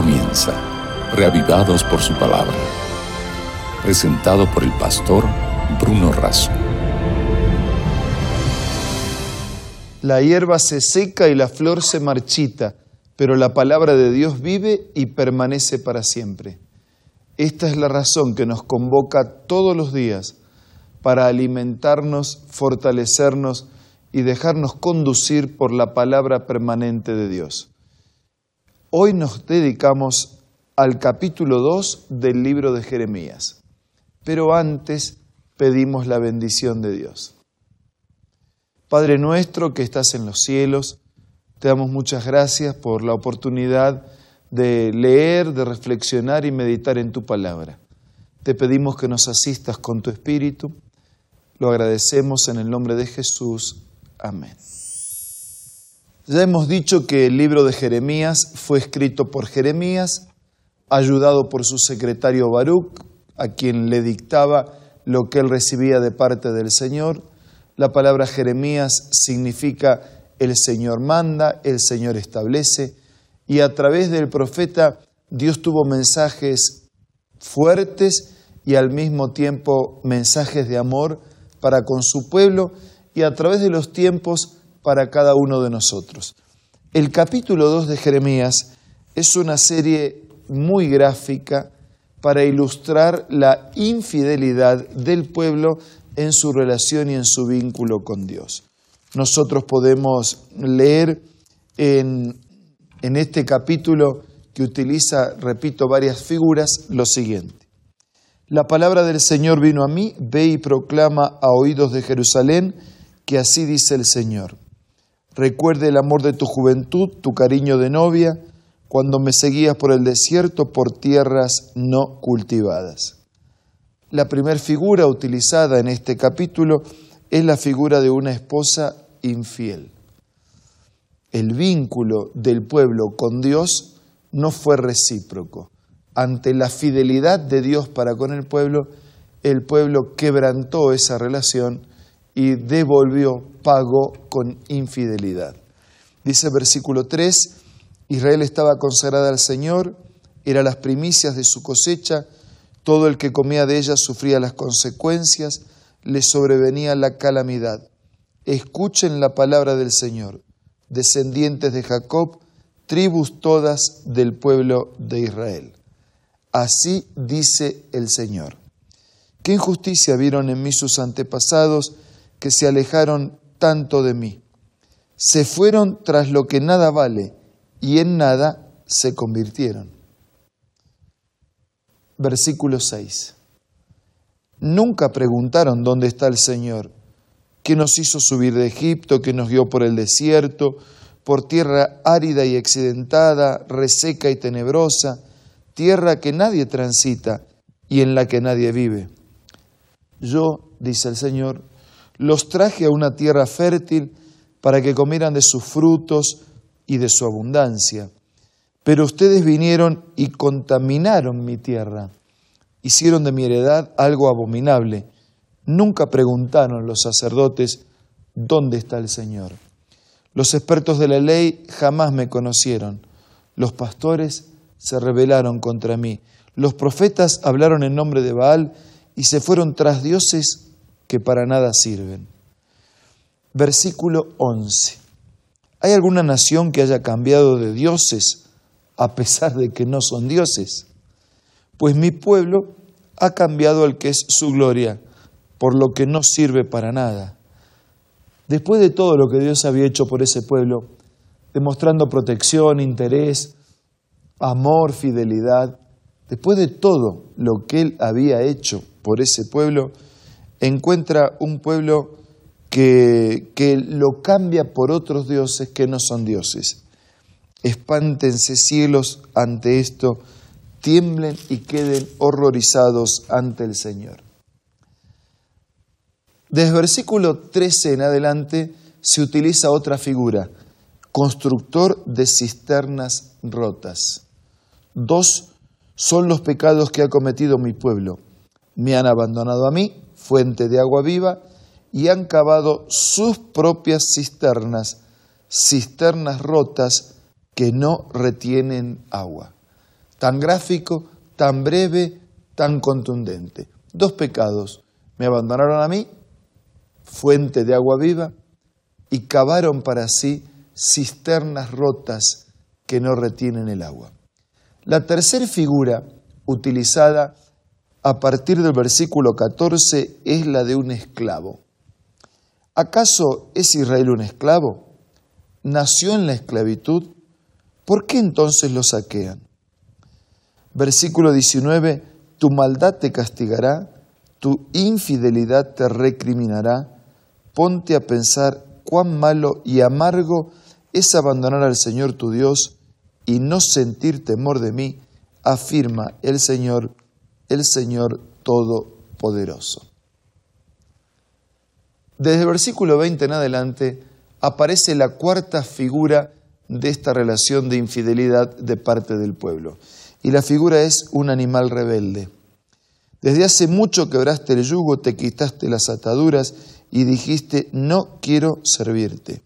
comienza, reavivados por su palabra. Presentado por el pastor Bruno Razo. La hierba se seca y la flor se marchita, pero la palabra de Dios vive y permanece para siempre. Esta es la razón que nos convoca todos los días para alimentarnos, fortalecernos y dejarnos conducir por la palabra permanente de Dios. Hoy nos dedicamos al capítulo 2 del libro de Jeremías, pero antes pedimos la bendición de Dios. Padre nuestro que estás en los cielos, te damos muchas gracias por la oportunidad de leer, de reflexionar y meditar en tu palabra. Te pedimos que nos asistas con tu espíritu. Lo agradecemos en el nombre de Jesús. Amén. Ya hemos dicho que el libro de Jeremías fue escrito por Jeremías, ayudado por su secretario Baruch, a quien le dictaba lo que él recibía de parte del Señor. La palabra Jeremías significa el Señor manda, el Señor establece, y a través del profeta Dios tuvo mensajes fuertes y al mismo tiempo mensajes de amor para con su pueblo y a través de los tiempos para cada uno de nosotros. El capítulo 2 de Jeremías es una serie muy gráfica para ilustrar la infidelidad del pueblo en su relación y en su vínculo con Dios. Nosotros podemos leer en, en este capítulo que utiliza, repito, varias figuras, lo siguiente. La palabra del Señor vino a mí, ve y proclama a oídos de Jerusalén que así dice el Señor. Recuerde el amor de tu juventud, tu cariño de novia, cuando me seguías por el desierto por tierras no cultivadas. La primera figura utilizada en este capítulo es la figura de una esposa infiel. El vínculo del pueblo con Dios no fue recíproco. Ante la fidelidad de Dios para con el pueblo, el pueblo quebrantó esa relación y devolvió, pagó con infidelidad. Dice versículo 3, Israel estaba consagrada al Señor, era las primicias de su cosecha, todo el que comía de ella sufría las consecuencias, le sobrevenía la calamidad. Escuchen la palabra del Señor, descendientes de Jacob, tribus todas del pueblo de Israel. Así dice el Señor. ¿Qué injusticia vieron en mí sus antepasados? Que se alejaron tanto de mí. Se fueron tras lo que nada vale y en nada se convirtieron. Versículo 6. Nunca preguntaron dónde está el Señor, que nos hizo subir de Egipto, que nos guió por el desierto, por tierra árida y accidentada, reseca y tenebrosa, tierra que nadie transita y en la que nadie vive. Yo, dice el Señor, los traje a una tierra fértil para que comieran de sus frutos y de su abundancia. Pero ustedes vinieron y contaminaron mi tierra, hicieron de mi heredad algo abominable. Nunca preguntaron los sacerdotes, ¿dónde está el Señor? Los expertos de la ley jamás me conocieron. Los pastores se rebelaron contra mí. Los profetas hablaron en nombre de Baal y se fueron tras dioses que para nada sirven. Versículo 11. ¿Hay alguna nación que haya cambiado de dioses a pesar de que no son dioses? Pues mi pueblo ha cambiado al que es su gloria, por lo que no sirve para nada. Después de todo lo que Dios había hecho por ese pueblo, demostrando protección, interés, amor, fidelidad, después de todo lo que Él había hecho por ese pueblo, encuentra un pueblo que, que lo cambia por otros dioses que no son dioses. Espántense cielos ante esto, tiemblen y queden horrorizados ante el Señor. Desde versículo 13 en adelante se utiliza otra figura, constructor de cisternas rotas. Dos son los pecados que ha cometido mi pueblo. Me han abandonado a mí, fuente de agua viva, y han cavado sus propias cisternas, cisternas rotas que no retienen agua. tan gráfico, tan breve, tan contundente. Dos pecados. Me abandonaron a mí, fuente de agua viva, y cavaron para sí cisternas rotas que no retienen el agua. La tercera figura utilizada a partir del versículo 14 es la de un esclavo. ¿Acaso es Israel un esclavo? ¿Nació en la esclavitud? ¿Por qué entonces lo saquean? Versículo 19, tu maldad te castigará, tu infidelidad te recriminará. Ponte a pensar cuán malo y amargo es abandonar al Señor tu Dios y no sentir temor de mí, afirma el Señor, el Señor Todopoderoso. Desde el versículo 20 en adelante aparece la cuarta figura de esta relación de infidelidad de parte del pueblo. Y la figura es un animal rebelde. Desde hace mucho quebraste el yugo, te quitaste las ataduras y dijiste, no quiero servirte.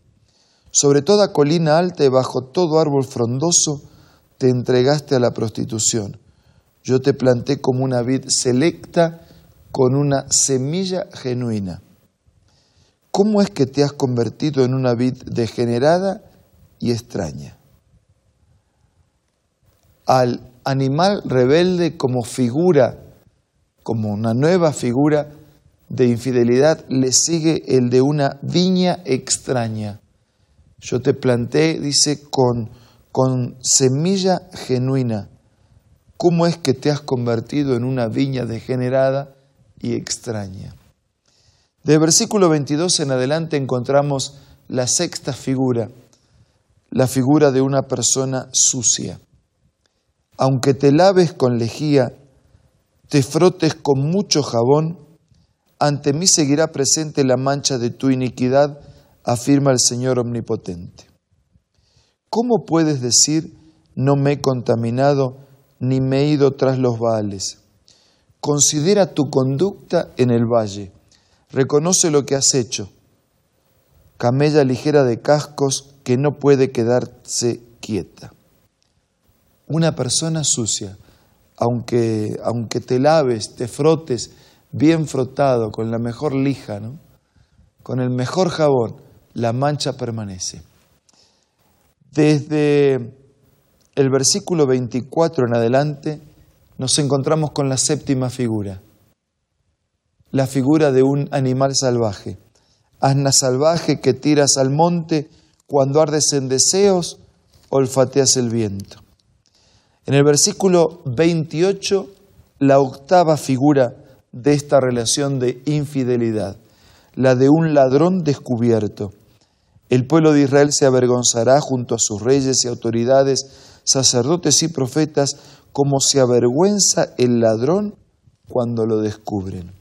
Sobre toda colina alta y bajo todo árbol frondoso te entregaste a la prostitución. Yo te planté como una vid selecta con una semilla genuina. ¿Cómo es que te has convertido en una vid degenerada y extraña? Al animal rebelde como figura, como una nueva figura de infidelidad, le sigue el de una viña extraña. Yo te planté, dice, con, con semilla genuina. ¿Cómo es que te has convertido en una viña degenerada y extraña? De versículo 22 en adelante encontramos la sexta figura, la figura de una persona sucia. Aunque te laves con lejía, te frotes con mucho jabón, ante mí seguirá presente la mancha de tu iniquidad, afirma el Señor Omnipotente. ¿Cómo puedes decir, no me he contaminado, ni me he ido tras los baales? Considera tu conducta en el valle Reconoce lo que has hecho. Camella ligera de cascos que no puede quedarse quieta. Una persona sucia, aunque, aunque te laves, te frotes bien frotado, con la mejor lija, ¿no? con el mejor jabón, la mancha permanece. Desde el versículo 24 en adelante nos encontramos con la séptima figura la figura de un animal salvaje. Asna salvaje que tiras al monte cuando ardes en deseos, olfateas el viento. En el versículo 28, la octava figura de esta relación de infidelidad, la de un ladrón descubierto. El pueblo de Israel se avergonzará junto a sus reyes y autoridades, sacerdotes y profetas, como se avergüenza el ladrón cuando lo descubren.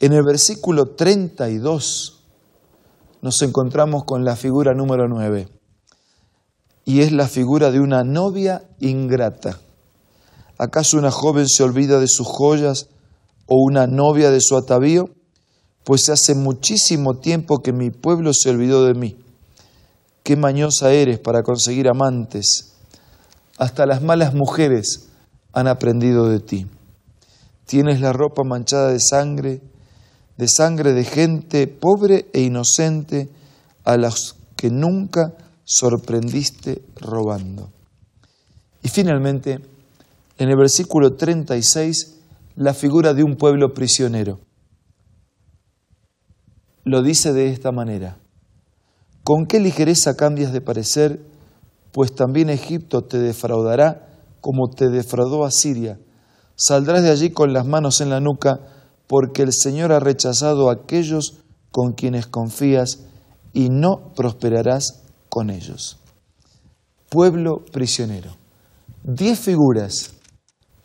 En el versículo 32 nos encontramos con la figura número 9 y es la figura de una novia ingrata. ¿Acaso una joven se olvida de sus joyas o una novia de su atavío? Pues hace muchísimo tiempo que mi pueblo se olvidó de mí. Qué mañosa eres para conseguir amantes. Hasta las malas mujeres han aprendido de ti. Tienes la ropa manchada de sangre de sangre de gente pobre e inocente a los que nunca sorprendiste robando. Y finalmente, en el versículo 36, la figura de un pueblo prisionero. Lo dice de esta manera, ¿con qué ligereza cambias de parecer? Pues también Egipto te defraudará como te defraudó a Siria. Saldrás de allí con las manos en la nuca, porque el Señor ha rechazado a aquellos con quienes confías y no prosperarás con ellos. Pueblo prisionero. Diez figuras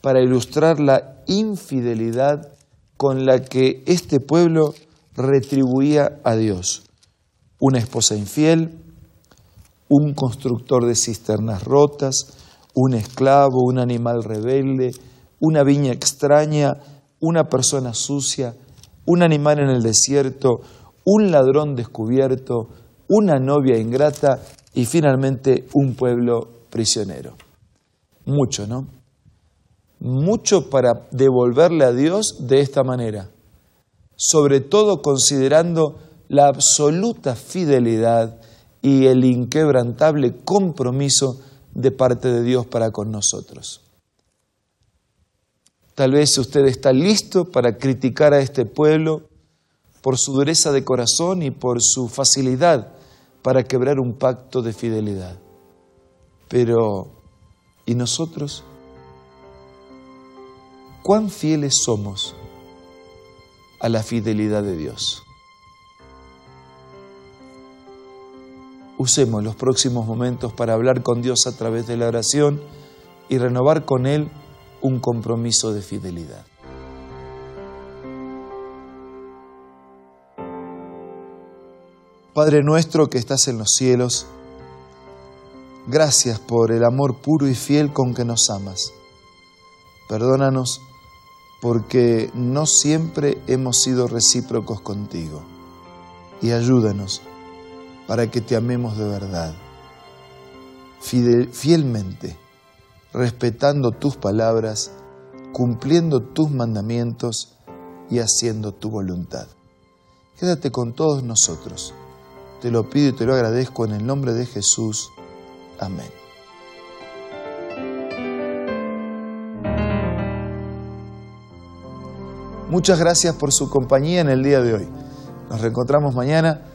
para ilustrar la infidelidad con la que este pueblo retribuía a Dios. Una esposa infiel, un constructor de cisternas rotas, un esclavo, un animal rebelde, una viña extraña, una persona sucia, un animal en el desierto, un ladrón descubierto, una novia ingrata y finalmente un pueblo prisionero. Mucho, ¿no? Mucho para devolverle a Dios de esta manera, sobre todo considerando la absoluta fidelidad y el inquebrantable compromiso de parte de Dios para con nosotros. Tal vez usted está listo para criticar a este pueblo por su dureza de corazón y por su facilidad para quebrar un pacto de fidelidad. Pero, ¿y nosotros? ¿Cuán fieles somos a la fidelidad de Dios? Usemos los próximos momentos para hablar con Dios a través de la oración y renovar con Él un compromiso de fidelidad. Padre nuestro que estás en los cielos, gracias por el amor puro y fiel con que nos amas. Perdónanos porque no siempre hemos sido recíprocos contigo y ayúdanos para que te amemos de verdad, fielmente, respetando tus palabras, cumpliendo tus mandamientos y haciendo tu voluntad. Quédate con todos nosotros. Te lo pido y te lo agradezco en el nombre de Jesús. Amén. Muchas gracias por su compañía en el día de hoy. Nos reencontramos mañana